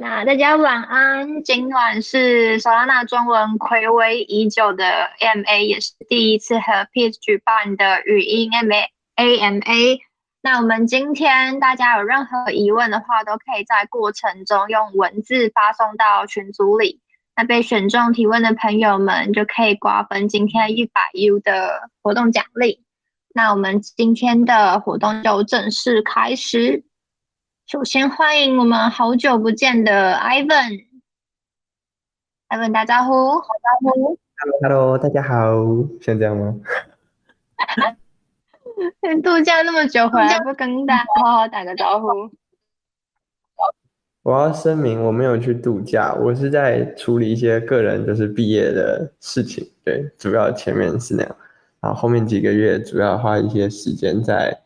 那大家晚安。今晚是 Solana 中文暌违已久的 MA，也是第一次和 Peace 举办的语音 MA AMA。那我们今天大家有任何疑问的话，都可以在过程中用文字发送到群组里。那被选中提问的朋友们就可以瓜分今天一百 U 的活动奖励。那我们今天的活动就正式开始。首先欢迎我们好久不见的 Ivan，Ivan 打招呼，打招呼。Hello，Hello，大家好，像这样吗？度假那么久回来不跟大家好好打个招呼？我要声明，我没有去度假，我是在处理一些个人就是毕业的事情。对，主要前面是那样，然后后面几个月主要花一些时间在，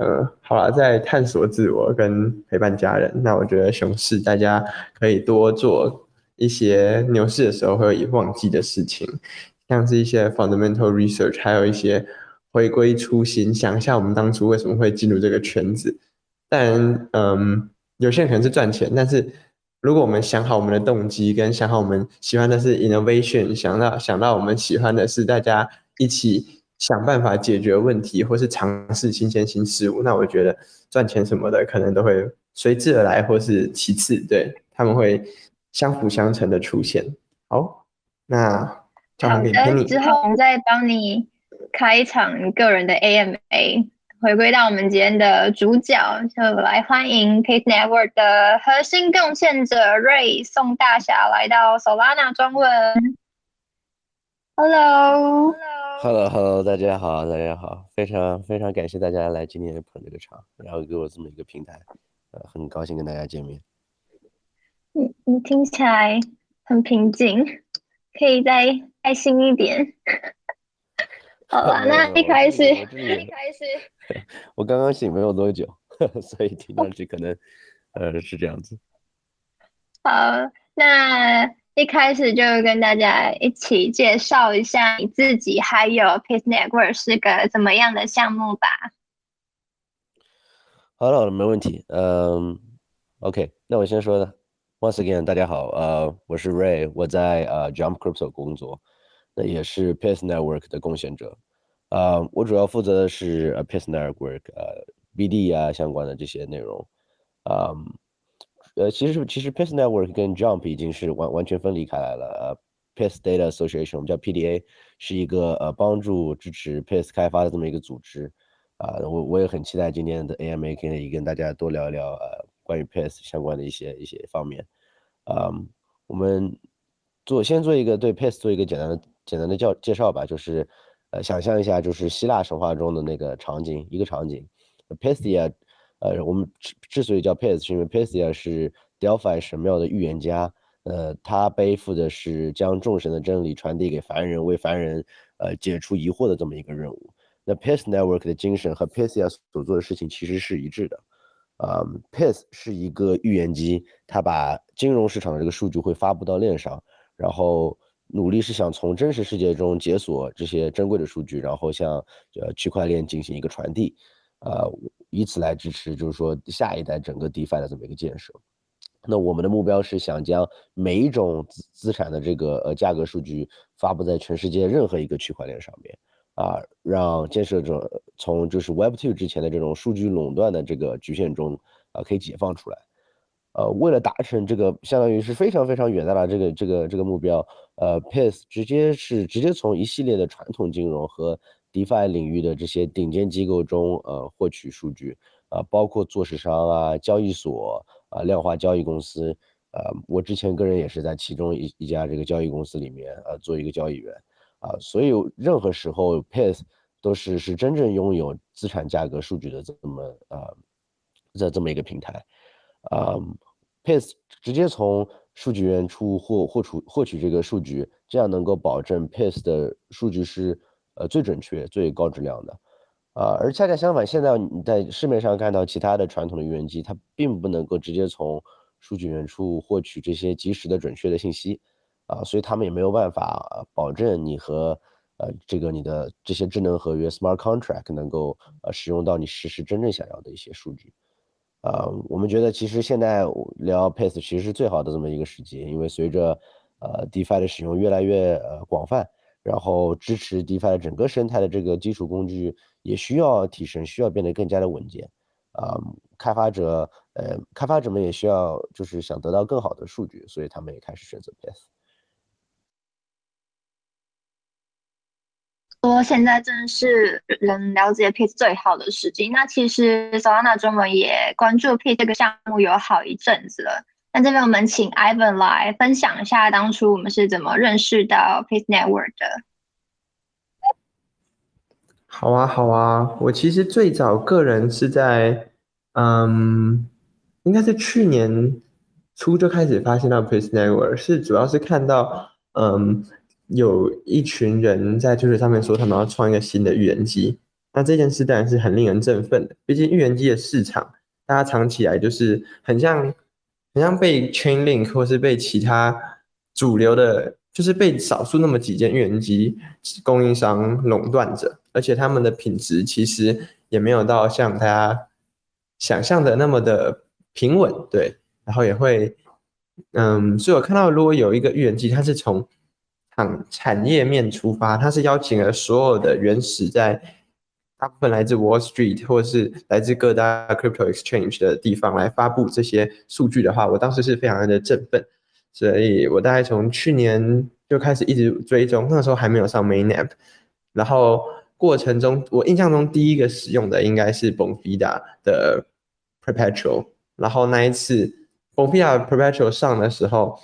呃，好了，在探索自我跟陪伴家人。那我觉得熊市大家可以多做一些牛市的时候会忘记的事情，像是一些 fundamental research，还有一些回归初心，想一下我们当初为什么会进入这个圈子。但，嗯。有些人可能是赚钱，但是如果我们想好我们的动机，跟想好我们喜欢的是 innovation，想到想到我们喜欢的是大家一起想办法解决问题，或是尝试新鲜新事物，那我觉得赚钱什么的可能都会随之而来，或是其次，对他们会相辅相成的出现。好，那交还给 Penny，之后我们再帮你开一场个人的 AMA。回归到我们今天的主角，就来欢迎 Peace Network 的核心贡献者 Ray 宋大侠来到 Solana 中文。Hello，Hello，Hello，大家好，大家好，非常非常感谢大家来今天捧这个场，然后给我这么一个平台，呃，很高兴跟大家见面。你你听起来很平静，可以再开心一点。好了，那一开始，一开始，我刚刚醒没有多久，所以听上去可能，呃，是这样子。好，那一开始就跟大家一起介绍一下你自己，还有 Peace Network 是个怎么样的项目吧。好了，没问题。嗯，OK，那我先说的。Once again，大家好，呃，我是 Ray，我在呃 Jump Crypto 工作。那也是 Peace Network 的贡献者，呃，我主要负责的是 Peace Network 呃 BD 啊相关的这些内容，啊，呃，其实其实 Pace Network 跟 Jump 已经是完完全分离开来了，呃，Pace Data Association 我们叫 PDA 是一个呃帮助支持 Pace 开发的这么一个组织，啊，我我也很期待今天的 AMA 可以跟大家多聊一聊呃关于 Pace 相关的一些一些方面，啊，我们做先做一个对 Pace 做一个简单的。简单的叫介绍吧，就是，呃，想象一下，就是希腊神话中的那个场景，一个场景 p e s i a 呃，我们之之所以叫 p e s 是因为 p e s i a 是 Delphi 神庙的预言家，呃，他背负的是将众神的真理传递给凡人，为凡人，呃，解除疑惑的这么一个任务。那 p e Network 的精神和 p e s i a 所做的事情其实是一致的，啊 p e 是一个预言机，它把金融市场的这个数据会发布到链上，然后。努力是想从真实世界中解锁这些珍贵的数据，然后向呃区块链进行一个传递，呃，以此来支持就是说下一代整个 DeFi 的这么一个建设。那我们的目标是想将每一种资资产的这个呃价格数据发布在全世界任何一个区块链上面，啊，让建设者从就是 Web2 之前的这种数据垄断的这个局限中啊可以解放出来。呃，为了达成这个，相当于是非常非常远大的这个这个这个目标，呃，Pace 直接是直接从一系列的传统金融和 DeFi 领域的这些顶尖机构中，呃，获取数据，啊，包括做市商啊、交易所啊、量化交易公司，呃，我之前个人也是在其中一一家这个交易公司里面，呃，做一个交易员，啊，所以任何时候 Pace 都是是真正拥有资产价格数据的这么呃，这这么一个平台。啊，Pace 直接从数据源处获获取获取这个数据，这样能够保证 Pace 的数据是呃最准确、最高质量的。啊，而恰恰相反，现在你在市面上看到其他的传统的预言机，它并不能够直接从数据源处获取这些及时的准确的信息。啊，所以他们也没有办法保证你和呃这个你的这些智能合约 Smart Contract 能够呃使用到你实时真正想要的一些数据。啊，我们觉得其实现在聊 Pace 其实是最好的这么一个时机，因为随着呃 DeFi 的使用越来越呃广泛，然后支持 DeFi 整个生态的这个基础工具也需要提升，需要变得更加的稳健。啊，开发者呃，开发者们也需要就是想得到更好的数据，所以他们也开始选择 P。说现在正是人了解 P 最好的时机。那其实 Solana 中文也关注 P 这个项目有好一阵子了。那这边我们请 Ivan 来分享一下当初我们是怎么认识到 Peace Network 的。好啊，好啊，我其实最早个人是在嗯，应该是去年初就开始发现到 Peace Network，是主要是看到嗯。有一群人在推特上面说他们要创一个新的预言机，那这件事当然是很令人振奋的。毕竟预言机的市场，大家藏起来就是很像，很像被 Chainlink 或是被其他主流的，就是被少数那么几间预言机供应商垄断着，而且他们的品质其实也没有到像大家想象的那么的平稳，对。然后也会，嗯，所以我看到如果有一个预言机，它是从产产业面出发，它是邀请了所有的原始在大部分来自 Wall Street 或者是来自各大 Crypto Exchange 的地方来发布这些数据的话，我当时是非常的振奋，所以我大概从去年就开始一直追踪，那时候还没有上 Mainnet，然后过程中我印象中第一个使用的应该是 Bonfida 的 Perpetual，然后那一次 Bonfida Perpetual 上的时候。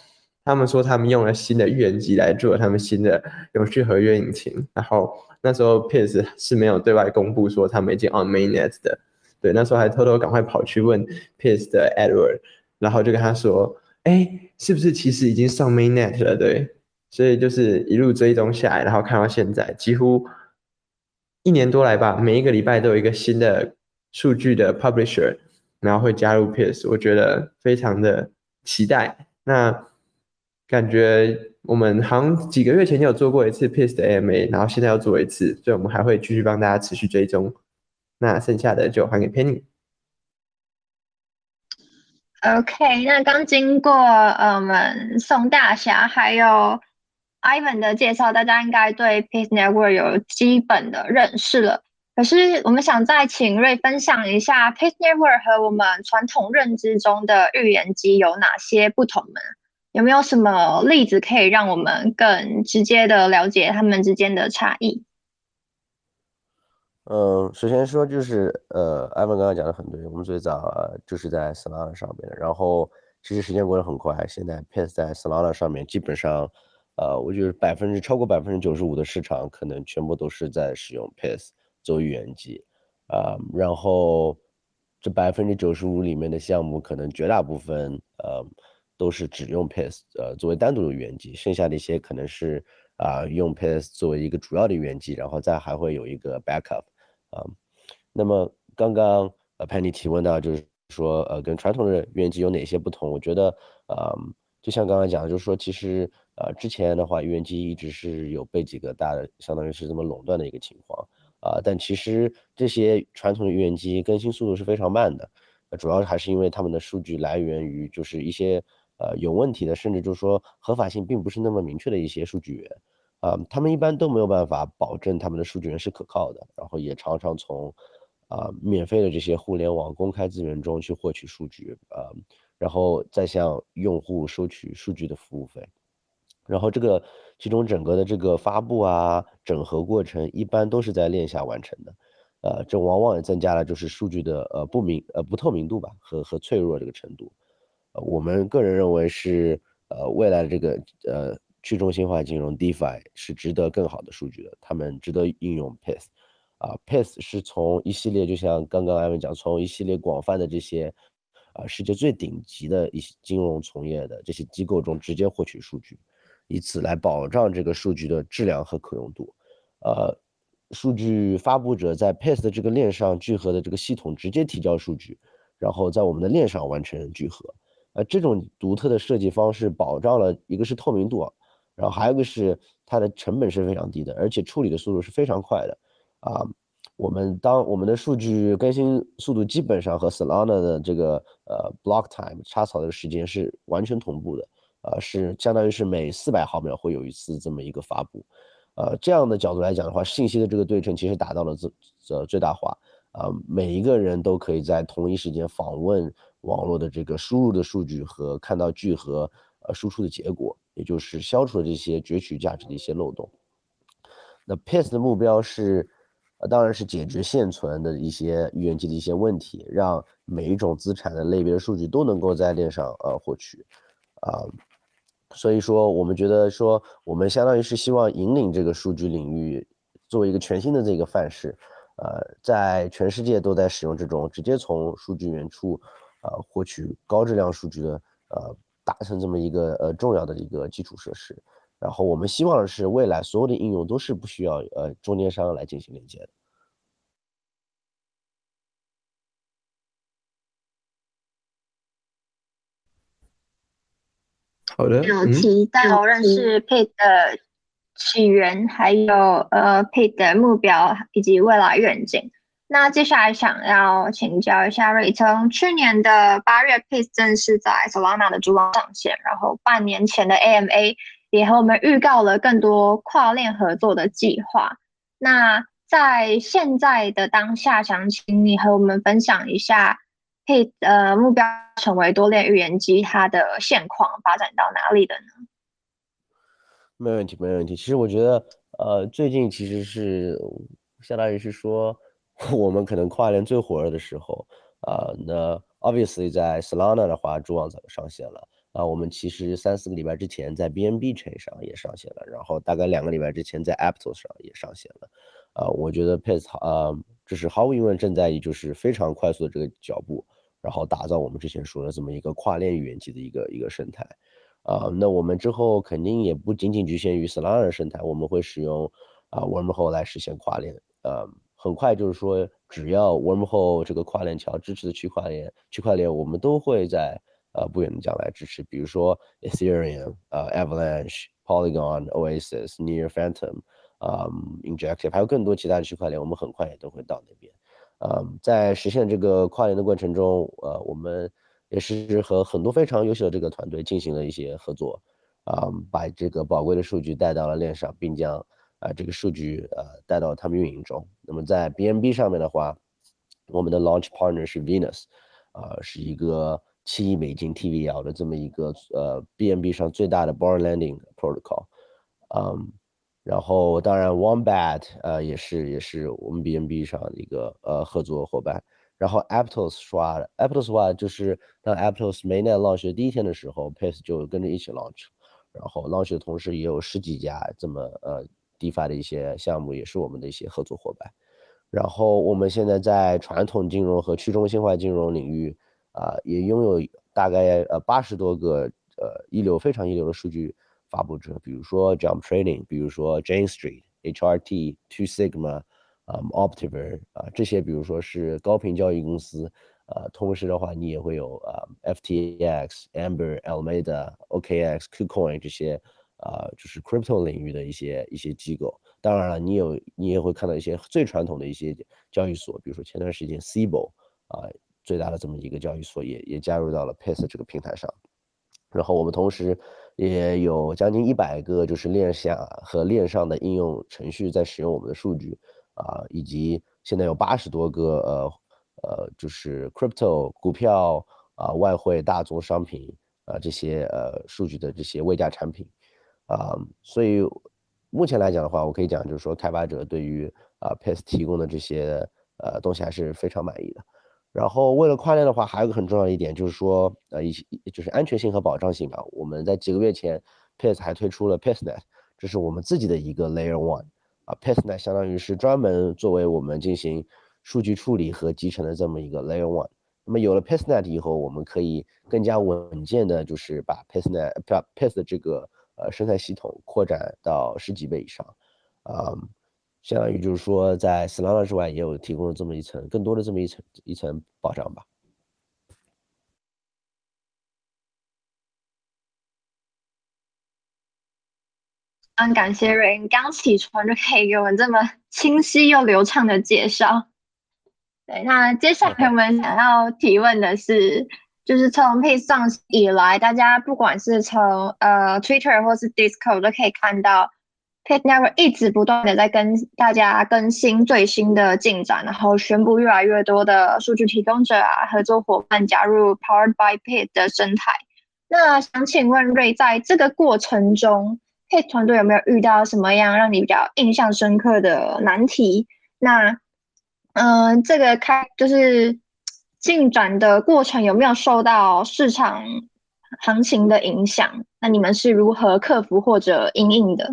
他们说他们用了新的预言机来做他们新的永续合约引擎，然后那时候 Pace 是没有对外公布说他们已经 on mainnet 的，对，那时候还偷偷赶快跑去问 Pace 的 Edward，然后就跟他说，哎，是不是其实已经上 mainnet 了？对，所以就是一路追踪下来，然后看到现在几乎一年多来吧，每一个礼拜都有一个新的数据的 publisher，然后会加入 Pace，我觉得非常的期待。那感觉我们好像几个月前就有做过一次 p i s s 的 AMA，然后现在要做一次，所以我们还会继续帮大家持续追踪。那剩下的就还给 Penny。OK，那刚经过我们宋大侠还有 Ivan 的介绍，大家应该对 PACE Network 有基本的认识了。可是我们想再请瑞分享一下 PACE Network 和我们传统认知中的预言机有哪些不同呢？有没有什么例子可以让我们更直接的了解他们之间的差异？嗯，首先说就是呃，艾文刚刚讲的很对，我们最早就是在 Solana 上面的，然后其实时间过得很快，现在 p a c e 在 Solana 上面基本上，呃，我觉得百分之超过百分之九十五的市场可能全部都是在使用 p a c e 做预言机，啊，然后这百分之九十五里面的项目可能绝大部分呃。都是只用 Pace，呃，作为单独的原机，剩下的一些可能是啊，用 Pace 作为一个主要的原机，然后再还会有一个 backup，啊，那么刚刚呃 Penny 提问到就是说呃，跟传统的语言机有哪些不同？我觉得呃，就像刚刚讲的，就是说其实呃之前的话，原机一直是有被几个大的，相当于是这么垄断的一个情况啊，但其实这些传统的语言机更新速度是非常慢的，主要还是因为他们的数据来源于就是一些。呃，有问题的，甚至就是说合法性并不是那么明确的一些数据源，啊，他们一般都没有办法保证他们的数据源是可靠的，然后也常常从啊免费的这些互联网公开资源中去获取数据，啊，然后再向用户收取数据的服务费，然后这个其中整个的这个发布啊整合过程一般都是在链下完成的，呃，这往往也增加了就是数据的呃不明呃不透明度吧和和脆弱这个程度。我们个人认为是，呃，未来的这个呃去中心化金融 DeFi 是值得更好的数据的，他们值得应用 Pace，啊，Pace 是从一系列就像刚刚艾文讲，从一系列广泛的这些，啊，世界最顶级的一些金融从业的这些机构中直接获取数据，以此来保障这个数据的质量和可用度，呃，数据发布者在 Pace 的这个链上聚合的这个系统直接提交数据，然后在我们的链上完成聚合。呃，这种独特的设计方式保障了一个是透明度，然后还有一个是它的成本是非常低的，而且处理的速度是非常快的，啊，我们当我们的数据更新速度基本上和 Solana 的这个呃 block time 插槽的时间是完全同步的，呃，是相当于是每四百毫秒会有一次这么一个发布，呃，这样的角度来讲的话，信息的这个对称其实达到了最呃最大化，啊，每一个人都可以在同一时间访问网络的这个输入的数据和看到聚合呃输出的结果，也就是消除了这些攫取价值的一些漏洞。那 PACE 的目标是。呃，当然是解决现存的一些预言机的一些问题，让每一种资产的类别的数据都能够在链上呃获取，啊，所以说我们觉得说我们相当于是希望引领这个数据领域作为一个全新的这个范式，呃，在全世界都在使用这种直接从数据源处呃获取高质量数据的呃达成这么一个呃重要的一个基础设施。然后我们希望的是，未来所有的应用都是不需要呃中间商来进行连接的。好的，有提到认识 Pay 的起源，还有呃 Pay 的目标以及未来愿景。那接下来想要请教一下瑞，聪去年的八月 pace 正式在 Solana 的主网上线，然后半年前的 AMA。也和我们预告了更多跨链合作的计划。那在现在的当下，想请你和我们分享一下，配呃目标成为多链预言机它的现况发展到哪里的呢？没问题，没问题。其实我觉得，呃，最近其实是相当于是说，我们可能跨链最火热的时候啊。那 obviously 在 Solana 的话，主网早就上线了。啊，我们其实三四个礼拜之前在 BNB Chain 上也上线了，然后大概两个礼拜之前在 Aptos 上也上线了。啊，我觉得 Pace 啊，这是毫无疑问正在以就是非常快速的这个脚步，然后打造我们之前说的这么一个跨链语言级的一个一个生态。啊，那我们之后肯定也不仅仅局限于 Solana 的生态，我们会使用啊 Wormhole 来实现跨链。呃，很快就是说，只要 Wormhole 这个跨链桥支持的区块链，区块链我们都会在。呃，不远的将来支持，比如说 Ethereum、呃 Avalanche、Polygon、Oasis、Near Phantom、嗯 Injective，还有更多其他的区块链，我们很快也都会到那边。嗯，在实现这个跨链的过程中，呃，我们也是和很多非常优秀的这个团队进行了一些合作，啊，把这个宝贵的数据带到了链上，并将把这个数据呃带到他们运营中。那么在 BNB 上面的话，我们的 Launch Partner 是 Venus，啊，是一个。七亿美金 TVL 的这么一个呃 BNB 上最大的 Born Landing Protocol，嗯，然后当然，Onebat 呃也是也是我们 BNB 上的一个呃合作伙伴，然后 Aptos 刷 Aptos 话就是当 Aptos Mainnet launch 第一天的时候，Pace 就跟着一起 launch，然后 launch 的同时也有十几家这么呃 DeFi 的一些项目也是我们的一些合作伙伴，然后我们现在在传统金融和去中心化金融领域。啊，也拥有大概呃八十多个呃一流非常一流的数据发布者，比如说 Jump Trading，比如说 Jane Street、HRT、Two Sigma，啊 Optiver 啊这些，比如说是高频交易公司，呃，同时的话你也会有啊 FTX、Amber、Alameda、OKX、KuCoin 这些啊就是 Crypto 领域的一些一些机构。当然了，你有你也会看到一些最传统的一些交易所，比如说前段时间 Cbo 啊。最大的这么一个交易所也也加入到了 Pace 这个平台上，然后我们同时也有将近一百个就是链下和链上的应用程序在使用我们的数据啊，以及现在有八十多个呃呃就是 Crypto 股票啊外汇大宗商品啊这些呃数据的这些未价产品啊，所以目前来讲的话，我可以讲就是说开发者对于啊 Pace 提供的这些呃东西还是非常满意的。然后为了跨链的话，还有个很重要的一点就是说，呃，一些就是安全性和保障性吧。我们在几个月前，Pace 还推出了 PaceNet，这是我们自己的一个 Layer One，啊，PaceNet 相当于是专门作为我们进行数据处理和集成的这么一个 Layer One。那么有了 PaceNet 以后，我们可以更加稳健的，就是把 PaceNet、Pace 的这个呃生态系统扩展到十几倍以上，啊。相当于就是说，在 Solana 之外，也有提供了这么一层更多的这么一层一层保障吧。嗯感谢瑞，刚起床就可以给我们这么清晰又流畅的介绍。对，那接下来我们想要提问的是，就是从 p a c e 上以来，大家不管是从呃 Twitter 或是 Discord 都可以看到 p a c e Network 一直不断的在跟大家更新最新的进展，然后宣布越来越多的数据提供者啊、合作伙伴加入 Powered by p a c e 的生态。那想请问瑞，在这个过程中 p a c e 团队有没有遇到什么样让你比较印象深刻的难题？那嗯，这个开就是进展的过程有没有受到市场行情的影响？那你们是如何克服或者应应的？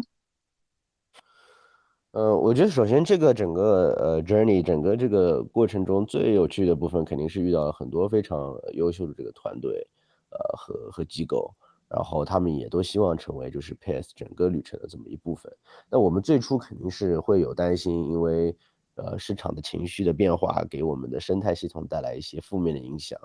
呃，我觉得首先这个整个呃 journey 整个这个过程中最有趣的部分，肯定是遇到了很多非常优秀的这个团队，呃和和机构，然后他们也都希望成为就是 PS 整个旅程的这么一部分。那我们最初肯定是会有担心，因为。呃，市场的情绪的变化给我们的生态系统带来一些负面的影响，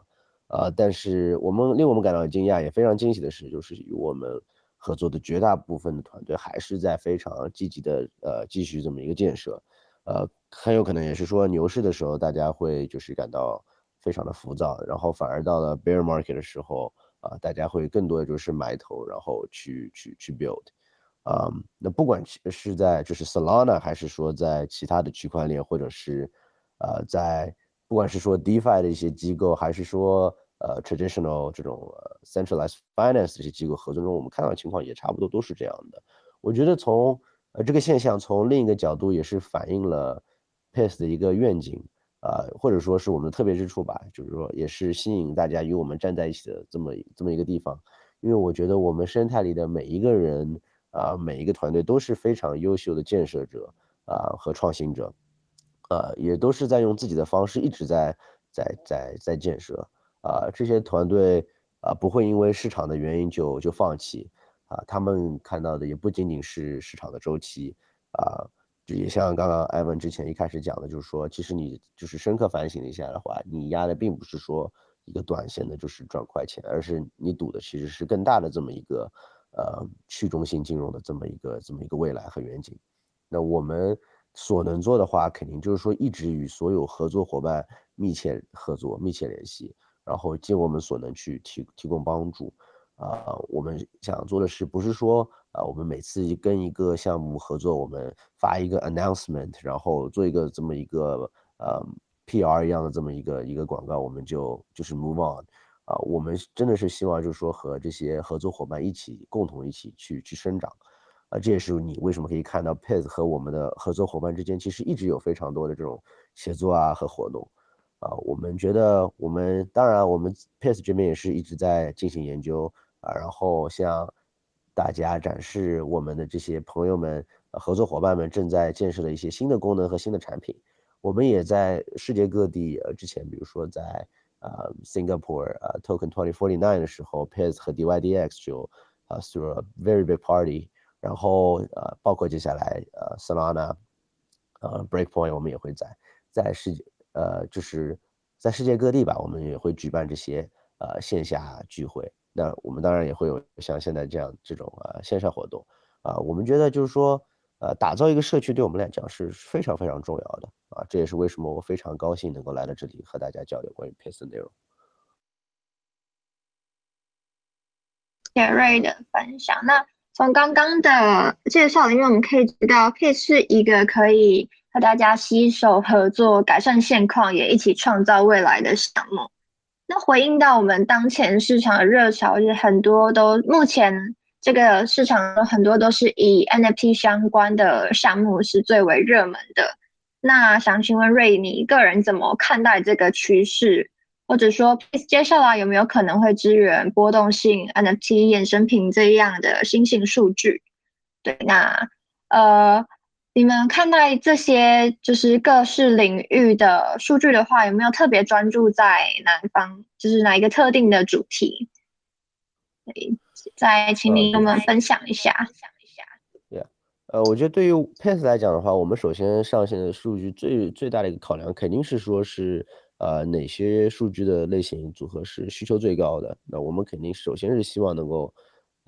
啊，但是我们令我们感到惊讶也非常惊喜的是，就是与我们合作的绝大部分的团队还是在非常积极的呃继续这么一个建设，呃，很有可能也是说牛市的时候大家会就是感到非常的浮躁，然后反而到了 bear market 的时候啊，大家会更多的就是埋头，然后去去去 build。啊，那不管是在就是 Solana，还是说在其他的区块链，或者是呃在不管是说 DeFi 的一些机构，还是说呃 traditional 这种 centralized finance 这些机构合作中，我们看到的情况也差不多都是这样的。我觉得从呃这个现象，从另一个角度也是反映了 Pace 的一个愿景啊，或者说是我们的特别之处吧，就是说也是吸引大家与我们站在一起的这么这么一个地方，因为我觉得我们生态里的每一个人。啊，每一个团队都是非常优秀的建设者啊和创新者，呃，也都是在用自己的方式一直在在在在建设啊。这些团队啊不会因为市场的原因就就放弃啊。他们看到的也不仅仅是市场的周期啊，也像刚刚艾文之前一开始讲的，就是说，其实你就是深刻反省一下的话，你压的并不是说一个短线的，就是赚快钱，而是你赌的其实是更大的这么一个。呃，去中心金融的这么一个这么一个未来和远景，那我们所能做的话，肯定就是说一直与所有合作伙伴密切合作、密切联系，然后尽我们所能去提提供帮助。啊，我们想做的是，不是说啊，我们每次跟一个项目合作，我们发一个 announcement，然后做一个这么一个呃 PR 一样的这么一个一个广告，我们就就是 move on。啊，我们真的是希望，就是说和这些合作伙伴一起，共同一起去去生长，啊，这也是你为什么可以看到 p a z 和我们的合作伙伴之间其实一直有非常多的这种协作啊和活动，啊，我们觉得我们当然我们 p a z 这边也是一直在进行研究啊，然后向大家展示我们的这些朋友们、合作伙伴们正在建设的一些新的功能和新的产品，我们也在世界各地，呃，之前比如说在。呃，Singapore 呃，Token Twenty Forty Nine 的时候，Pairs 和 DYDX 就呃 through a very big party，然后呃，包括接下来呃，Solana，呃，Breakpoint 我们也会在在世界呃，就是在世界各地吧，我们也会举办这些呃线下聚会。那我们当然也会有像现在这样这种呃线上活动啊，我们觉得就是说。呃，打造一个社区对我们来讲是非常非常重要的啊！这也是为什么我非常高兴能够来到这里和大家交流关于 Pace 的内容。谢瑞的分享。那从刚刚的介绍里面，我们可以知道，Pace 是一个可以和大家携手合作、改善现况，也一起创造未来的项目。那回应到我们当前市场的热潮，是很多都目前。这个市场很多都是以 NFT 相关的项目是最为热门的。那想请问瑞，你个人怎么看待这个趋势？或者说，接下来有没有可能会支援波动性 NFT 衍生品这样的新型数据？对，那呃，你们看待这些就是各式领域的数据的话，有没有特别专注在哪方？就是哪一个特定的主题？再请你跟我们分享一下。Yeah，呃，我觉得对于 Pace 来讲的话，我们首先上线的数据最最大的一个考量，肯定是说是呃哪些数据的类型组合是需求最高的。那我们肯定首先是希望能够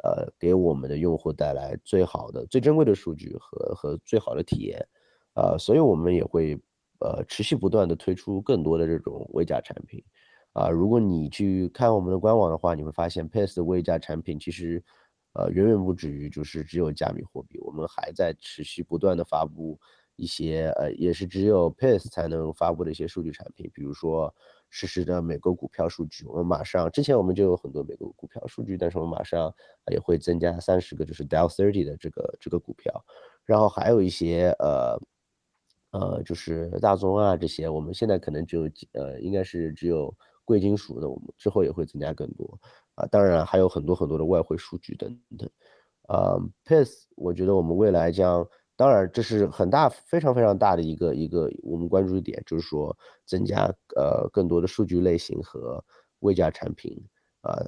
呃给我们的用户带来最好的、最珍贵的数据和和最好的体验，呃，所以我们也会呃持续不断的推出更多的这种微价产品，啊，如果你去看我们的官网的话，你会发现 Pace 的微价产品其实呃远远不止于就是只有加密货币，我们还在持续不断的发布。一些呃，也是只有 Pace 才能发布的一些数据产品，比如说实时的美国股票数据。我们马上之前我们就有很多美国股票数据，但是我们马上也会增加三十个，就是 Dow Thirty 的这个这个股票。然后还有一些呃呃，就是大宗啊这些，我们现在可能只有呃，应该是只有贵金属的，我们之后也会增加更多啊。当然还有很多很多的外汇数据等等。啊，Pace 我觉得我们未来将。当然，这是很大、非常非常大的一个一个我们关注的点，就是说增加呃更多的数据类型和微价产品，啊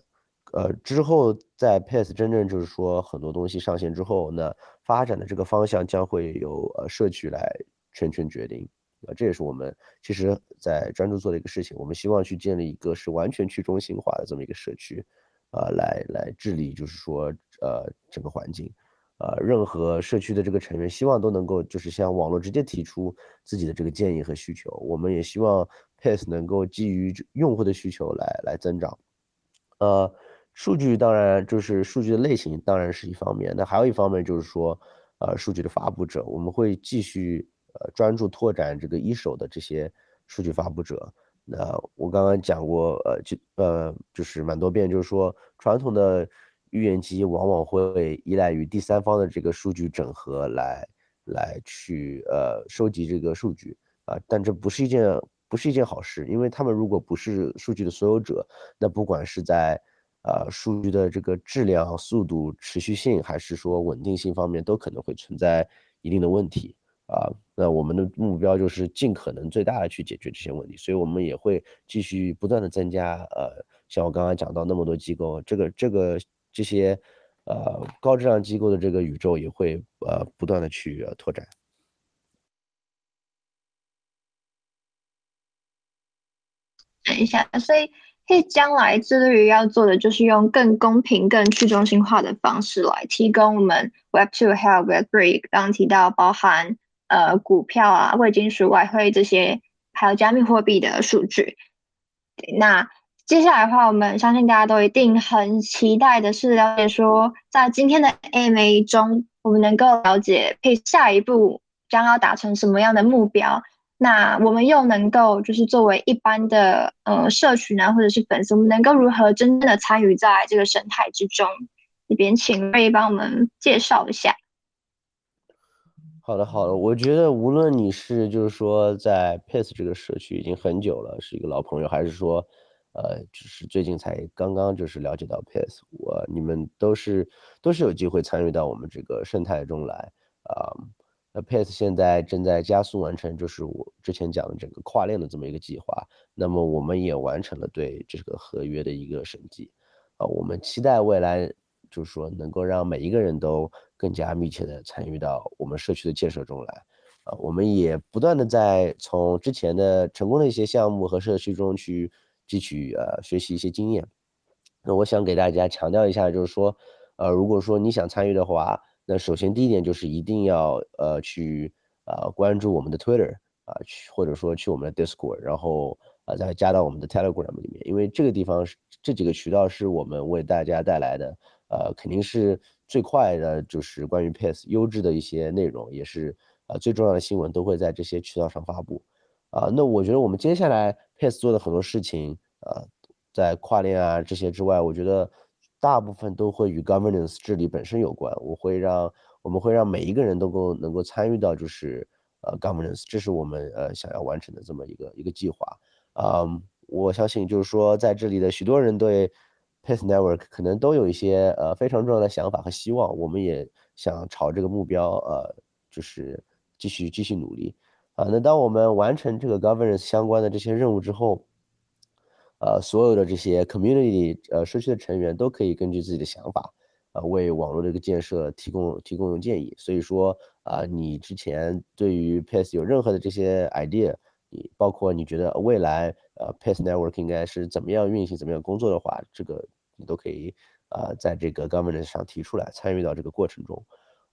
呃之后在 Pace 真正就是说很多东西上线之后，那发展的这个方向将会由呃社区来全权决定，啊这也是我们其实在专注做的一个事情，我们希望去建立一个是完全去中心化的这么一个社区，啊来来治理就是说呃整个环境。呃，任何社区的这个成员希望都能够就是向网络直接提出自己的这个建议和需求。我们也希望 Pace 能够基于用户的需求来来增长。呃，数据当然就是数据的类型当然是一方面，那还有一方面就是说，呃，数据的发布者，我们会继续呃专注拓展这个一手的这些数据发布者。那我刚刚讲过，呃，就呃就是蛮多遍，就是说传统的。预言机往往会依赖于第三方的这个数据整合来来去呃收集这个数据啊，但这不是一件不是一件好事，因为他们如果不是数据的所有者，那不管是在呃数据的这个质量、速度、持续性，还是说稳定性方面，都可能会存在一定的问题啊。那我们的目标就是尽可能最大的去解决这些问题，所以我们也会继续不断的增加呃，像我刚刚讲到那么多机构，这个这个。这些呃高质量机构的这个宇宙也会呃不断的去拓展。等一下，所以以将来致力于要做的就是用更公平、更去中心化的方式来提供我们 Web Two 还有 Web Three 刚刚提到包含呃股票啊、贵金属、外汇这些，还有加密货币的数据。那接下来的话，我们相信大家都一定很期待的是了解说，在今天的 AMA 中，我们能够了解配下一步将要达成什么样的目标。那我们又能够就是作为一般的呃社群啊，或者是粉丝，我们能够如何真正的参与在这个生态之中？这边请瑞帮我们介绍一下。好的，好的。我觉得无论你是就是说在 Pace 这个社区已经很久了，是一个老朋友，还是说。呃，只是最近才刚刚就是了解到 Pace，我你们都是都是有机会参与到我们这个生态中来啊。那 Pace 现在正在加速完成，就是我之前讲的整个跨链的这么一个计划。那么我们也完成了对这个合约的一个审计啊。我们期待未来就是说能够让每一个人都更加密切的参与到我们社区的建设中来啊。我们也不断的在从之前的成功的一些项目和社区中去。汲取呃学习一些经验，那我想给大家强调一下，就是说，呃，如果说你想参与的话，那首先第一点就是一定要呃去呃关注我们的 Twitter 啊，去或者说去我们的 Discord，然后啊再加到我们的 Telegram 里面，因为这个地方是这几个渠道是我们为大家带来的，呃，肯定是最快的，就是关于 Pace 优质的一些内容，也是呃最重要的新闻都会在这些渠道上发布。啊，那我觉得我们接下来 Pace 做的很多事情，呃，在跨链啊这些之外，我觉得大部分都会与 governance 治理本身有关。我会让我们会让每一个人都够能够参与到，就是呃 governance，这是我们呃想要完成的这么一个一个计划。啊，我相信就是说在这里的许多人对 Pace Network 可能都有一些呃非常重要的想法和希望，我们也想朝这个目标呃就是继续继续努力。啊，那当我们完成这个 governance 相关的这些任务之后，呃，所有的这些 community 呃社区的成员都可以根据自己的想法，啊，为网络的一个建设提供提供建议。所以说啊，你之前对于 Pace 有任何的这些 idea，你包括你觉得未来呃 Pace network 应该是怎么样运行、怎么样工作的话，这个你都可以呃，在这个 governance 上提出来，参与到这个过程中。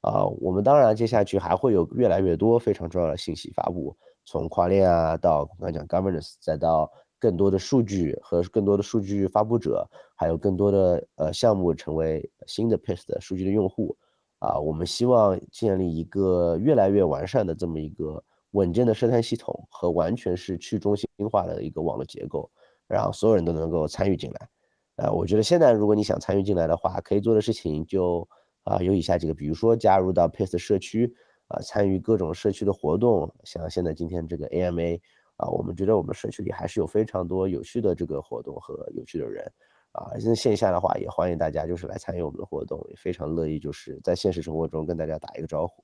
啊，我们当然接下去还会有越来越多非常重要的信息发布，从跨链啊到刚才讲 governance，再到更多的数据和更多的数据发布者，还有更多的呃项目成为新的 PIS 的数据的用户。啊，我们希望建立一个越来越完善的这么一个稳健的生态系统和完全是去中心化的一个网络结构，让所有人都能够参与进来。呃，我觉得现在如果你想参与进来的话，可以做的事情就。啊，有以下几个，比如说加入到 PACE 社区，啊，参与各种社区的活动，像现在今天这个 AMA，啊，我们觉得我们社区里还是有非常多有趣的这个活动和有趣的人，啊，现在线下的话也欢迎大家就是来参与我们的活动，也非常乐意就是在现实生活中跟大家打一个招呼，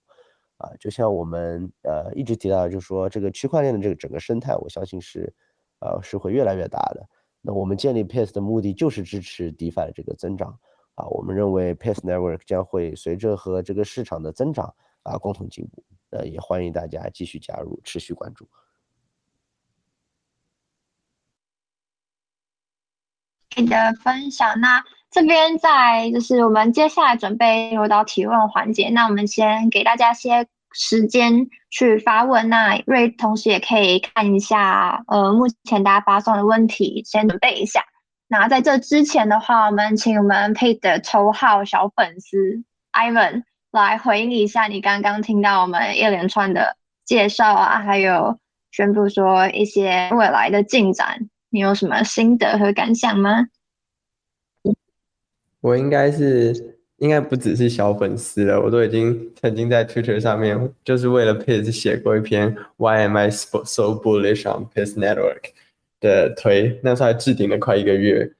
啊，就像我们呃一直提到，就是说这个区块链的这个整个生态，我相信是，呃，是会越来越大的。那我们建立 PACE 的目的就是支持 DeFi 的这个增长。啊，我们认为 Pace Network 将会随着和这个市场的增长啊共同进步。呃，也欢迎大家继续加入，持续关注。你的分享，那这边在就是我们接下来准备入到提问环节，那我们先给大家些时间去发问。那瑞同时也可以看一下，呃，目前大家发送的问题，先准备一下。那在这之前的话，我们请我们配的头号小粉丝 Ivan 来回应一下你刚刚听到我们一连串的介绍啊，还有宣布说一些未来的进展，你有什么心得和感想吗？我应该是应该不只是小粉丝了，我都已经曾经在 Twitter 上面就是为了 Piz 写过一篇 Why am I so bullish on Piz Network？的推，那时候还置顶了快一个月。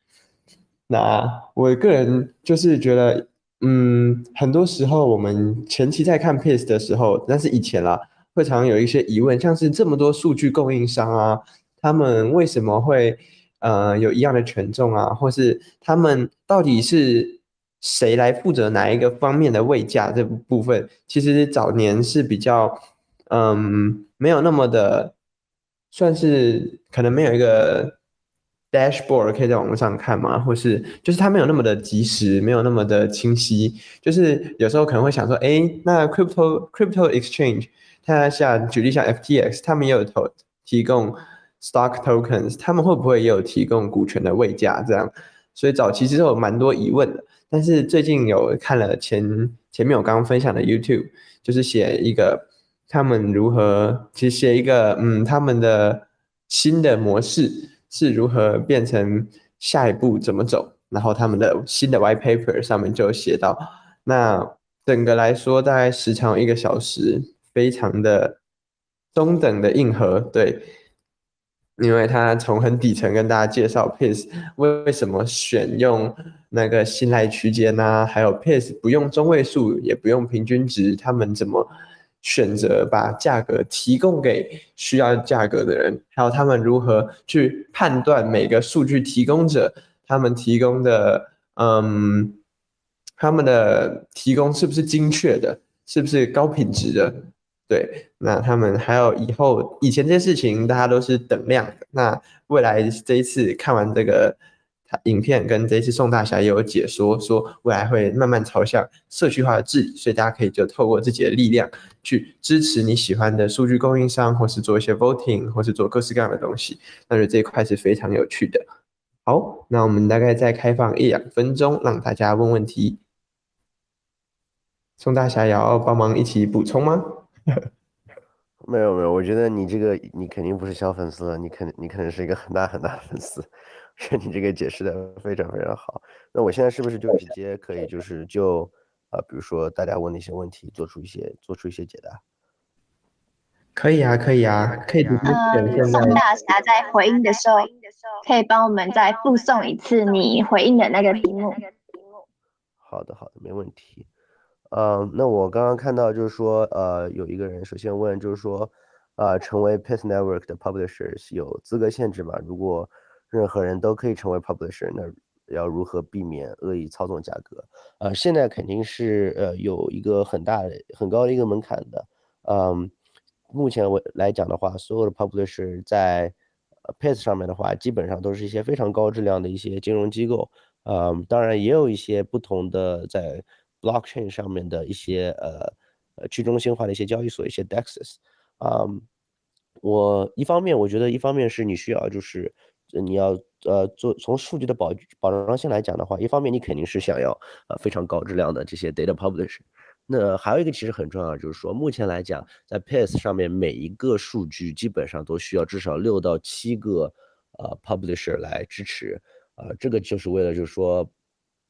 那我个人就是觉得，嗯，很多时候我们前期在看 Pace 的时候，但是以前啦，会常有一些疑问，像是这么多数据供应商啊，他们为什么会呃有一样的权重啊，或是他们到底是谁来负责哪一个方面的位价这部分？其实早年是比较嗯没有那么的。算是可能没有一个 dashboard 可以在网络上看嘛，或是就是它没有那么的及时，没有那么的清晰。就是有时候可能会想说，哎，那 crypto crypto exchange，它像举例像 FTX，他们也有提提供 stock tokens，他们会不会也有提供股权的位价这样？所以早期其实有蛮多疑问的。但是最近有看了前前面我刚刚分享的 YouTube，就是写一个。他们如何其实写一个嗯，他们的新的模式是如何变成下一步怎么走？然后他们的新的 white paper 上面就写到，那整个来说大概时长一个小时，非常的中等的硬核，对，因为他从很底层跟大家介绍 pace 为为什么选用那个信赖区间呐，还有 pace 不用中位数也不用平均值，他们怎么？选择把价格提供给需要价格的人，还有他们如何去判断每个数据提供者他们提供的，嗯，他们的提供是不是精确的，是不是高品质的？对，那他们还有以后以前这些事情大家都是等量的，那未来这一次看完这个。他影片跟这一次宋大侠也有解说，说未来会慢慢朝向社区化的治理，所以大家可以就透过自己的力量去支持你喜欢的数据供应商，或是做一些 voting，或是做各式各样的东西。那就这一块是非常有趣的。好，那我们大概再开放一两分钟，让大家问问题。宋大侠也要帮忙一起补充吗？没有没有，我觉得你这个你肯定不是小粉丝了，你肯你可能是一个很大很大的粉丝。是你这个解释的非常非常好。那我现在是不是就直接可以就是就啊，比如说大家问的一些问题，做出一些做出一些解答？可以啊，可以啊，可以直接嗯，宋大侠在回应的时候，可以帮我们再复诵一次你回应的那个题目。好的，好的，没问题。嗯，那我刚刚看到就是说，呃，有一个人首先问就是说，啊，成为 Pace Network 的 Publishers 有资格限制吗？如果任何人都可以成为 publisher，那要如何避免恶意操纵价格？呃，现在肯定是呃有一个很大的、很高的一个门槛的。嗯，目前我来讲的话，所有的 publisher 在 Pace 上面的话，基本上都是一些非常高质量的一些金融机构嗯，当然也有一些不同的在 blockchain 上面的一些呃呃去中心化的一些交易所，一些 dexes。嗯，我一方面我觉得一方面是你需要就是你要呃做从数据的保保障性来讲的话，一方面你肯定是想要呃非常高质量的这些 data publish。那还有一个其实很重要，就是说目前来讲，在 Pace 上面每一个数据基本上都需要至少六到七个呃 publisher 来支持，呃，这个就是为了就是说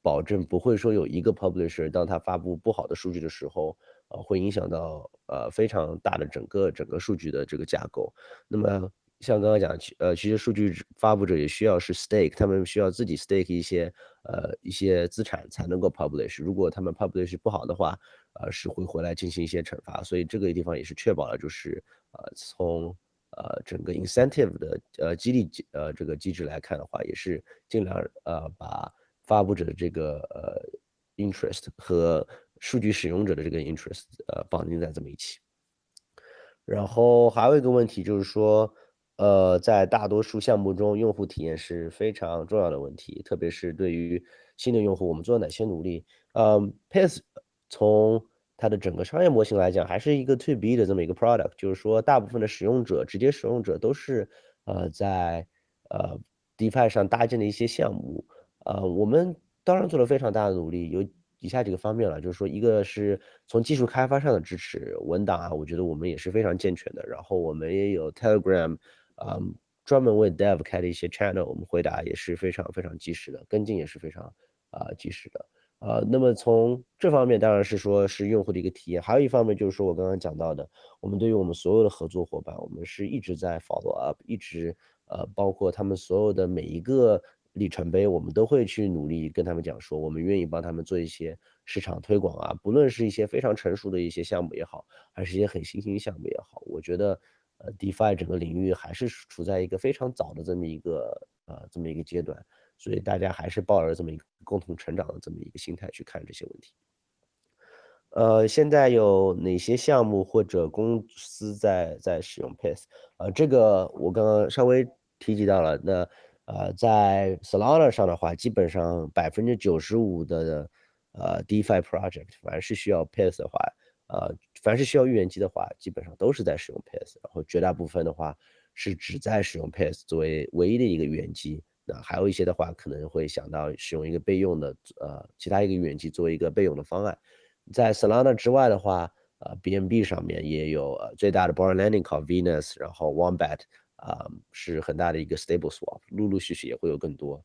保证不会说有一个 publisher 当他发布不好的数据的时候，呃，会影响到呃非常大的整个整个数据的这个架构。那么像刚刚讲，呃，其实数据发布者也需要是 stake，他们需要自己 stake 一些呃一些资产才能够 publish，如果他们 publish 不好的话。呃，是会回来进行一些惩罚，所以这个地方也是确保了，就是呃，从呃整个 incentive 的呃激励机呃这个机制来看的话，也是尽量呃把发布者的这个呃 interest 和数据使用者的这个 interest 呃绑定在这么一起。然后还有一个问题就是说，呃，在大多数项目中，用户体验是非常重要的问题，特别是对于新的用户，我们做了哪些努力？嗯，Pace。从它的整个商业模型来讲，还是一个 to B 的这么一个 product，就是说，大部分的使用者，直接使用者都是呃在呃 DeFi 上搭建的一些项目，呃，我们当然做了非常大的努力，有以下几个方面了，就是说，一个是从技术开发上的支持，文档啊，我觉得我们也是非常健全的，然后我们也有 Telegram，嗯，专门为 Dev 开的一些 channel，我们回答也是非常非常及时的，跟进也是非常啊及时的。呃，那么从这方面当然是说是用户的一个体验，还有一方面就是说我刚刚讲到的，我们对于我们所有的合作伙伴，我们是一直在 follow up，一直呃包括他们所有的每一个里程碑，我们都会去努力跟他们讲说，我们愿意帮他们做一些市场推广啊，不论是一些非常成熟的一些项目也好，还是一些很新兴项目也好，我觉得呃 DeFi 整个领域还是处在一个非常早的这么一个呃这么一个阶段。所以大家还是抱着这么一个共同成长的这么一个心态去看这些问题。呃，现在有哪些项目或者公司在在使用 Pace？呃，这个我刚刚稍微提及到了。那呃，在 Solana 上的话，基本上百分之九十五的呃 DeFi project，凡是需要 Pace 的话，呃，凡是需要预言机的话，基本上都是在使用 Pace。然后绝大部分的话是只在使用 Pace 作为唯一的一个预言机。那还有一些的话，可能会想到使用一个备用的，呃，其他一个预言机作为一个备用的方案。在 Solana 之外的话，呃，BNB 上面也有呃最大的 Born Landing 靠 Venus，然后 Wombat 啊是很大的一个 Stable Swap，陆陆续续也会有更多。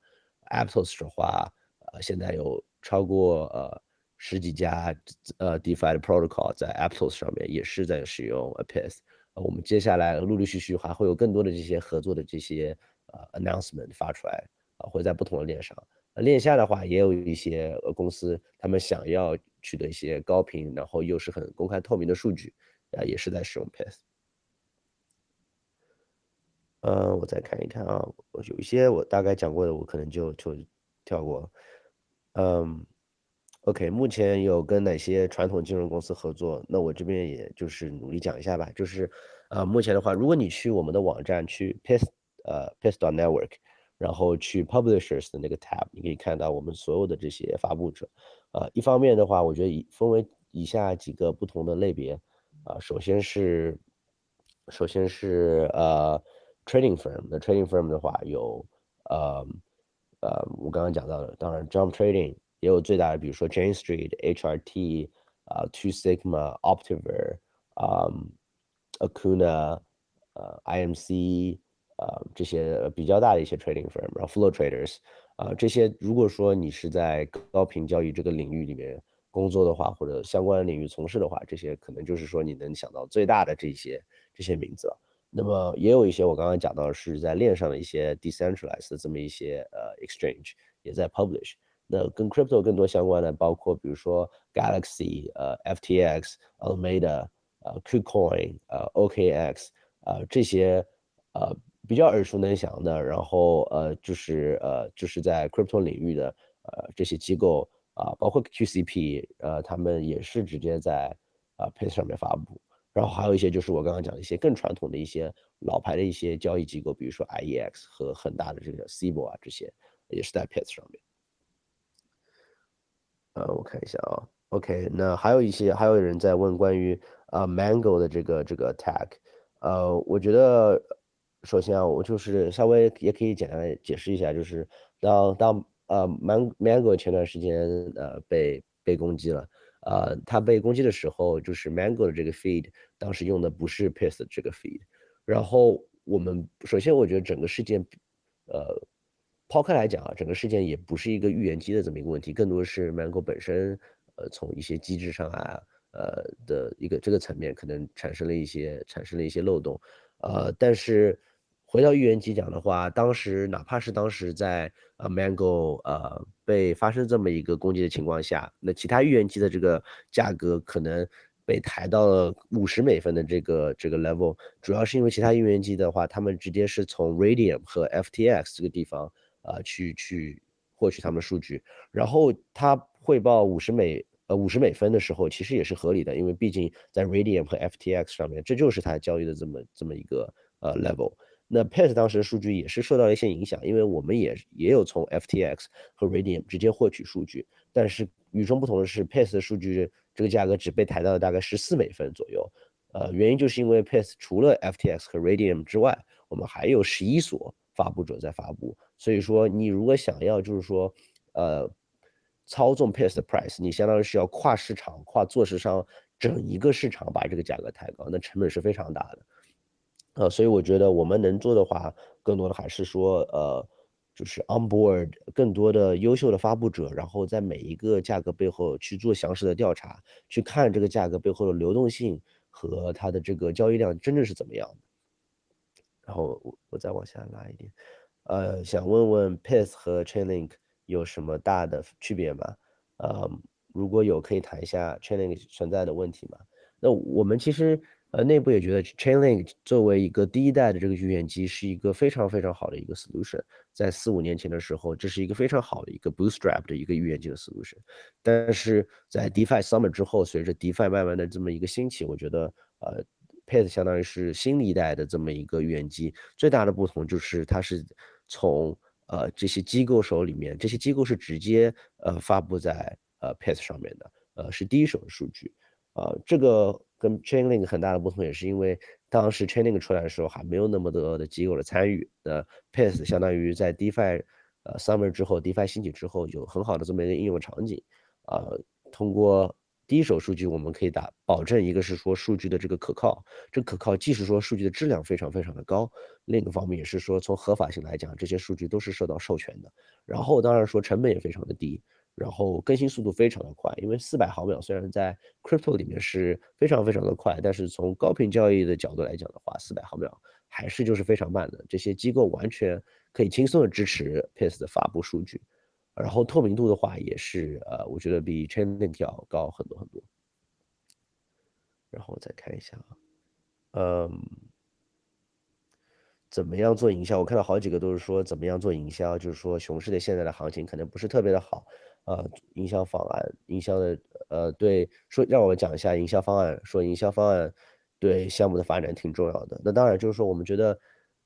Aptos 的话，呃，现在有超过呃十几家呃 DeFi 的 Protocol 在 Aptos 上面也是在使用 Apis。呃，我们接下来陆陆续续还会有更多的这些合作的这些。呃，announcement 发出来啊，会在不同的链上。链下的话，也有一些呃公司，他们想要取得一些高频，然后又是很公开透明的数据，啊，也是在使用 Pace。呃，我再看一看啊，有一些我大概讲过的，我可能就就跳过。嗯，OK，目前有跟哪些传统金融公司合作？那我这边也就是努力讲一下吧。就是呃，目前的话，如果你去我们的网站去 Pis。呃，Pistol Network，然后去 Publishers 的那个 tab，你可以看到我们所有的这些发布者。呃，一方面的话，我觉得以分为以下几个不同的类别。啊，首先是，首先是呃，Trading Firm。那 Trading Firm 的话有，呃，呃，我刚刚讲到的，当然 Jump Trading 也有最大的，比如说 Jane Street、HRT、啊，Two Sigma、Optiver、啊，Acuna、呃，IMC。呃，这些比较大的一些 trading firm，然后 flow traders，啊，这些如果说你是在高频交易这个领域里面工作的话，或者相关领域从事的话，这些可能就是说你能想到最大的这些这些名字。那么也有一些我刚刚讲到是在链上的一些 decentralized 的这么一些呃 exchange 也在 publish。那跟 crypto 更多相关的，包括比如说 Galaxy，呃，FTX、Alameda，呃，KuCoin，呃，OKX，呃，这些呃。比较耳熟能详的，然后呃，就是呃，就是在 crypto 领域的呃这些机构啊，包括 QCP，呃，他们也是直接在啊 Pace 上面发布。然后还有一些就是我刚刚讲的一些更传统的一些老牌的一些交易机构，比如说 IEX 和很大的这个 CBO 啊，这些也是在 Pace 上面。呃，我看一下啊，OK，那还有一些还有人在问关于啊 Mango 的这个这个 attack，呃，我觉得首先啊，我就是稍微也可以简单解释一下，就是当当呃 Man Mango 前段时间呃被被攻击了，呃，他被攻击的时候，就是 Mango 的这个 feed 当时用的不是 p i s 这个 feed，然后我们首先我觉得整个事件，呃。抛开来讲啊，整个事件也不是一个预言机的这么一个问题，更多是 Mango 本身，呃，从一些机制上啊，呃的一个这个层面，可能产生了一些产生了一些漏洞，呃，但是回到预言机讲的话，当时哪怕是当时在呃 Mango 呃被发生这么一个攻击的情况下，那其他预言机的这个价格可能被抬到了五十美分的这个这个 level，主要是因为其他预言机的话，他们直接是从 Radium 和 FTX 这个地方。啊，去去获取他们数据，然后他汇报五十美呃五十美分的时候，其实也是合理的，因为毕竟在 Radium 和 FTX 上面，这就是他交易的这么这么一个呃 level。那 Pace 当时的数据也是受到了一些影响，因为我们也也有从 FTX 和 Radium 直接获取数据，但是与众不同的是，Pace 的数据这个价格只被抬到了大概十四美分左右。呃，原因就是因为 Pace 除了 FTX 和 Radium 之外，我们还有十一所发布者在发布。所以说，你如果想要就是说，呃，操纵 pace 的 price，你相当于是要跨市场、跨做市商整一个市场把这个价格抬高，那成本是非常大的。呃，所以我觉得我们能做的话，更多的还是说，呃，就是 on board 更多的优秀的发布者，然后在每一个价格背后去做详实的调查，去看这个价格背后的流动性和它的这个交易量真正是怎么样的。然后我我再往下拉一点。呃，想问问 Path 和 Chainlink 有什么大的区别吗？呃，如果有，可以谈一下 Chainlink 存在的问题吗？那我们其实呃内部也觉得 Chainlink 作为一个第一代的这个预言机是一个非常非常好的一个 solution，在四五年前的时候，这是一个非常好的一个 bootstrap 的一个预言机的 solution，但是在 DeFi Summer 之后，随着 DeFi 慢慢的这么一个兴起，我觉得呃 Path 相当于是新一代的这么一个预言机，最大的不同就是它是。从呃这些机构手里面，这些机构是直接呃发布在呃 p a t 上面的，呃是第一手的数据，呃这个跟 Chainlink 很大的不同也是因为当时 Chainlink 出来的时候还没有那么多的机构的参与，那 PACE 相当于在 DeFi 呃 Summer 之后，DeFi 兴起之后有很好的这么一个应用场景，啊通过。第一手数据我们可以打保证，一个是说数据的这个可靠，这可靠既是说数据的质量非常非常的高，另一个方面也是说从合法性来讲，这些数据都是受到授权的。然后当然说成本也非常的低，然后更新速度非常的快，因为四百毫秒虽然在 crypto 里面是非常非常的快，但是从高频交易的角度来讲的话，四百毫秒还是就是非常慢的。这些机构完全可以轻松的支持 PACE 的发布数据。然后透明度的话也是，呃，我觉得比 Chainlink 要高很多很多。然后再看一下啊，嗯，怎么样做营销？我看到好几个都是说怎么样做营销，就是说熊市的现在的行情可能不是特别的好，呃，营销方案，营销的，呃，对，说让我讲一下营销方案，说营销方案对项目的发展挺重要的。那当然就是说，我们觉得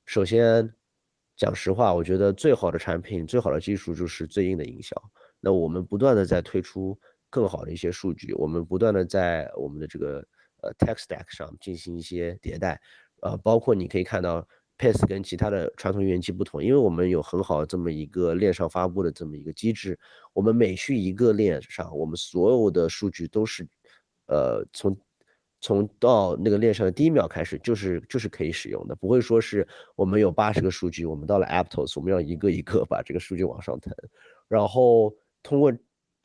首先。讲实话，我觉得最好的产品、最好的技术就是最硬的营销。那我们不断的在推出更好的一些数据，我们不断的在我们的这个呃 tech stack 上进行一些迭代，呃，包括你可以看到 Pace 跟其他的传统预言机不同，因为我们有很好这么一个链上发布的这么一个机制，我们每去一个链上，我们所有的数据都是呃从。从到那个链上的第一秒开始，就是就是可以使用的，不会说是我们有八十个数据，我们到了 Aptos，我们要一个一个把这个数据往上腾，然后通过。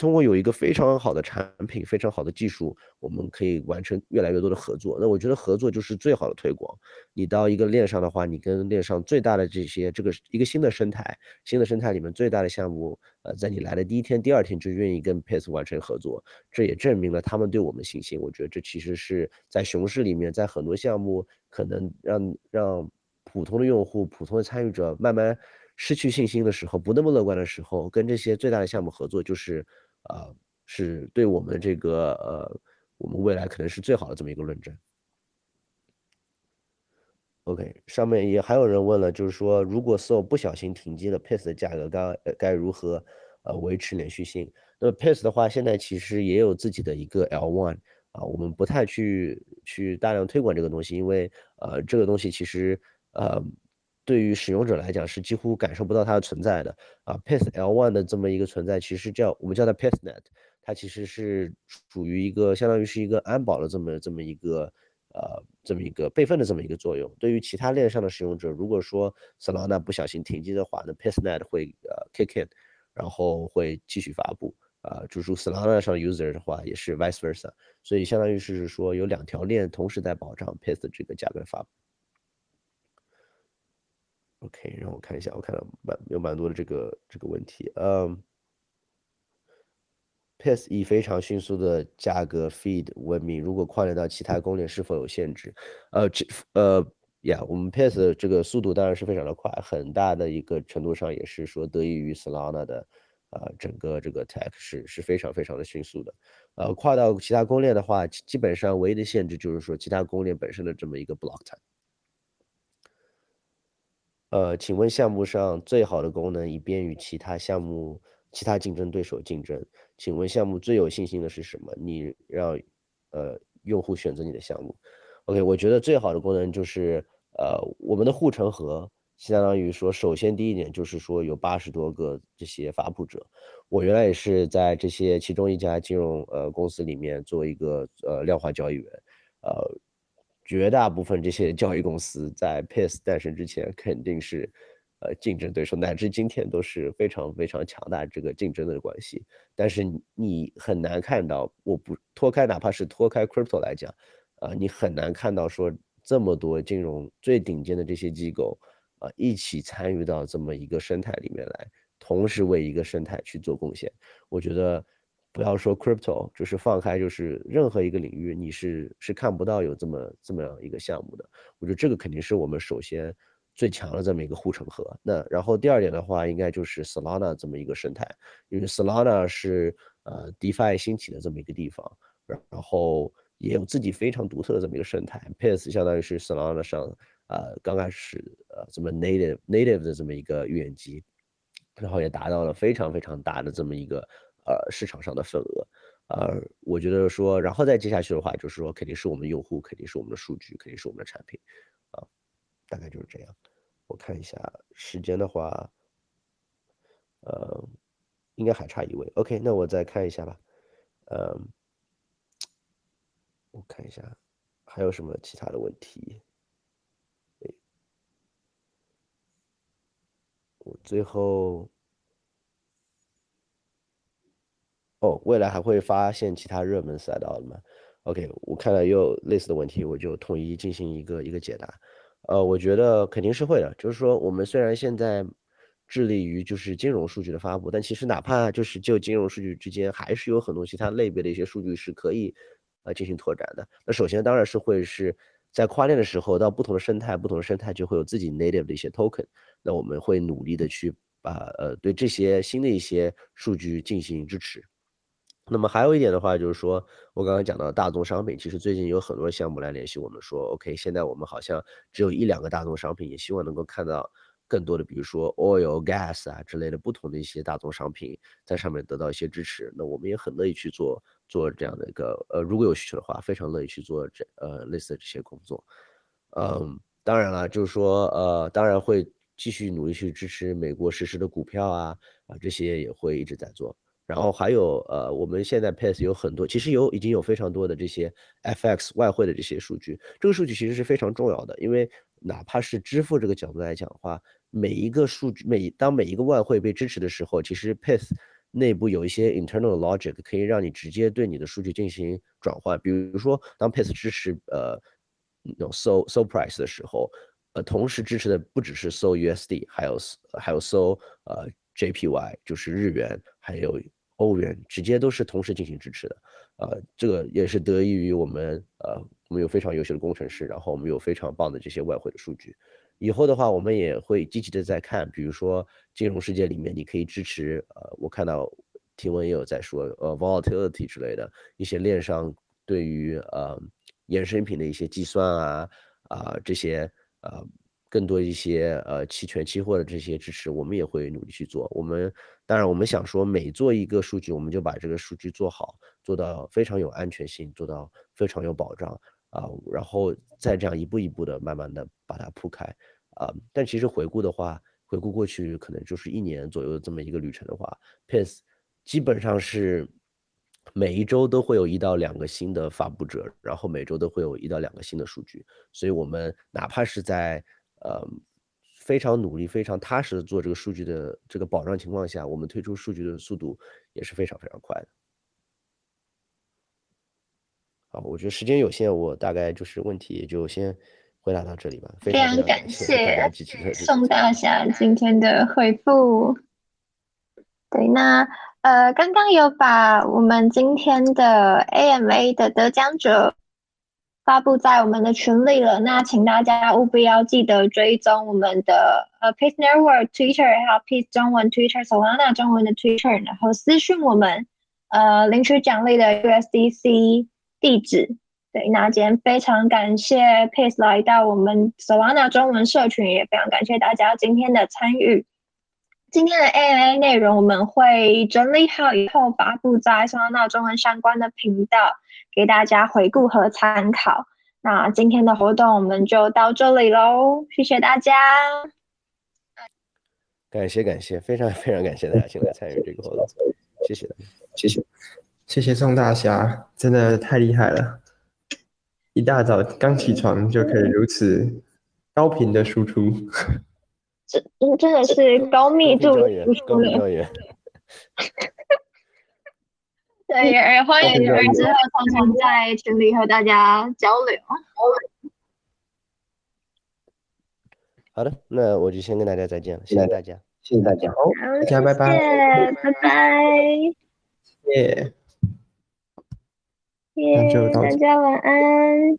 通过有一个非常好的产品，非常好的技术，我们可以完成越来越多的合作。那我觉得合作就是最好的推广。你到一个链上的话，你跟链上最大的这些这个一个新的生态，新的生态里面最大的项目，呃，在你来的第一天、第二天就愿意跟 Pace 完成合作，这也证明了他们对我们信心。我觉得这其实是在熊市里面，在很多项目可能让让普通的用户、普通的参与者慢慢失去信心的时候，不那么乐观的时候，跟这些最大的项目合作就是。啊，是对我们这个呃，我们未来可能是最好的这么一个论证。OK，上面也还有人问了，就是说，如果 SO 不小心停机了，Pace 的价格该该如何呃维持连续性？那 Pace 的话，现在其实也有自己的一个 L1 啊，我们不太去去大量推广这个东西，因为呃，这个东西其实呃，对于使用者来讲是几乎感受不到它的存在的啊。Pace L1 的这么一个存在，其实叫我们叫它 PaceNet，它其实是属于一个相当于是一个安保的这么这么一个。呃，这么一个备份的这么一个作用，对于其他链上的使用者，如果说 Solana 不小心停机的话，那 PaceNet 会呃 kick in，然后会继续发布。啊，就是 Solana 上 user 的话，也是 vice versa，所以相当于是说有两条链同时在保障 Pace 的这个价格发布。OK，让我看一下，我看到蛮有蛮多的这个这个问题，嗯。Pace 以非常迅速的价格 feed 闻名，如果跨链到其他公链是否有限制？呃，这呃呀，我们 Pace 这个速度当然是非常的快，很大的一个程度上也是说得益于 Solana 的，呃，整个这个 tech 是是非常非常的迅速的。呃，跨到其他公链的话，基本上唯一的限制就是说其他公链本身的这么一个 block time。呃，请问项目上最好的功能，以便于其他项目。其他竞争对手竞争，请问项目最有信心的是什么？你让呃用户选择你的项目。OK，我觉得最好的功能就是呃我们的护城河，相当于说，首先第一点就是说有八十多个这些发布者。我原来也是在这些其中一家金融呃公司里面做一个呃量化交易员，呃绝大部分这些教育公司在 Pace 诞生之前肯定是。呃，竞争对手乃至今天都是非常非常强大这个竞争的关系，但是你很难看到，我不脱开哪怕是脱开 crypto 来讲，啊，你很难看到说这么多金融最顶尖的这些机构啊一起参与到这么一个生态里面来，同时为一个生态去做贡献。我觉得不要说 crypto，就是放开就是任何一个领域，你是是看不到有这么这么样一个项目的。我觉得这个肯定是我们首先。最强的这么一个护城河。那然后第二点的话，应该就是 Solana 这么一个生态，因为 Solana 是呃 DeFi 兴起的这么一个地方，然后也有自己非常独特的这么一个生态。Pace 相当于是 Solana 上呃刚开始呃这么 native native 的这么一个预言机，然后也达到了非常非常大的这么一个呃市场上的份额。呃，我觉得说，然后再接下去的话，就是说肯定是我们用户，肯定是我们的数据，肯定是我们的产品，啊，大概就是这样。我看一下时间的话，呃，应该还差一位。OK，那我再看一下吧。嗯，我看一下还有什么其他的问题。我最后，哦，未来还会发现其他热门赛道的吗？OK，我看了也有类似的问题，我就统一进行一个一个解答。呃，我觉得肯定是会的。就是说，我们虽然现在致力于就是金融数据的发布，但其实哪怕就是就金融数据之间，还是有很多其他类别的一些数据是可以呃进行拓展的。那首先当然是会是在跨链的时候，到不同的生态，不同的生态就会有自己 native 的一些 token。那我们会努力的去把呃对这些新的一些数据进行支持。那么还有一点的话，就是说我刚刚讲到大宗商品，其实最近有很多项目来联系我们说，OK，现在我们好像只有一两个大宗商品，也希望能够看到更多的，比如说 oil、gas 啊之类的不同的一些大宗商品在上面得到一些支持。那我们也很乐意去做做这样的一个，呃，如果有需求的话，非常乐意去做这呃类似的这些工作。嗯，当然了，就是说呃，当然会继续努力去支持美国实施的股票啊啊这些也会一直在做。然后还有呃，我们现在 Pace 有很多，其实有已经有非常多的这些 FX 外汇的这些数据，这个数据其实是非常重要的，因为哪怕是支付这个角度来讲的话，每一个数据每当每一个外汇被支持的时候，其实 Pace 内部有一些 internal logic 可以让你直接对你的数据进行转换，比如说当 Pace 支持呃那种搜搜 price 的时候，呃同时支持的不只是 SO USD，还有还有 SO 呃 JPY 就是日元，还有。欧元直接都是同时进行支持的，呃，这个也是得益于我们，呃，我们有非常优秀的工程师，然后我们有非常棒的这些外汇的数据。以后的话，我们也会积极的在看，比如说金融世界里面，你可以支持，呃，我看到听闻也有在说，呃，volatility 之类的一些链上对于呃衍生品的一些计算啊，啊这些呃更多一些呃期权、期货的这些支持，我们也会努力去做。我们当然，我们想说每做一个数据，我们就把这个数据做好，做到非常有安全性，做到非常有保障啊，然后再这样一步一步的慢慢的把它铺开啊。但其实回顾的话，回顾过去可能就是一年左右的这么一个旅程的话，Pace 基本上是每一周都会有一到两个新的发布者，然后每周都会有一到两个新的数据，所以我们哪怕是在呃，非常努力、非常踏实的做这个数据的这个保障情况下，我们推出数据的速度也是非常非常快的。好，我觉得时间有限，我大概就是问题也就先回答到这里吧。非常感谢宋大侠今天的回复。对，那呃，刚刚有把我们今天的 AMA 的得奖者。发布在我们的群里了，那请大家务必要记得追踪我们的呃 Peace Network Twitter，还有 Peace 中文 Twitter，Solana 中文的 Twitter，然后私讯我们，呃，领取奖励的 USDC 地址。对，那今天非常感谢 Peace 来到我们 Solana 中文社群，也非常感谢大家今天的参与。今天的 AMA 内容我们会整理好以后发布在 Solana 中文相关的频道。给大家回顾和参考。那今天的活动我们就到这里喽，谢谢大家。感谢感谢，非常非常感谢大家现在参与这个活动，谢谢谢谢谢谢宋大侠，真的太厉害了！一大早刚起床就可以如此高频的输出，这真的是高密度输出了。对，也欢迎之后常常在群里和大家交流。好的，那我就先跟大家再见了，谢谢大家，谢谢大家，好，大家拜拜，拜拜，耶，耶，大家晚安。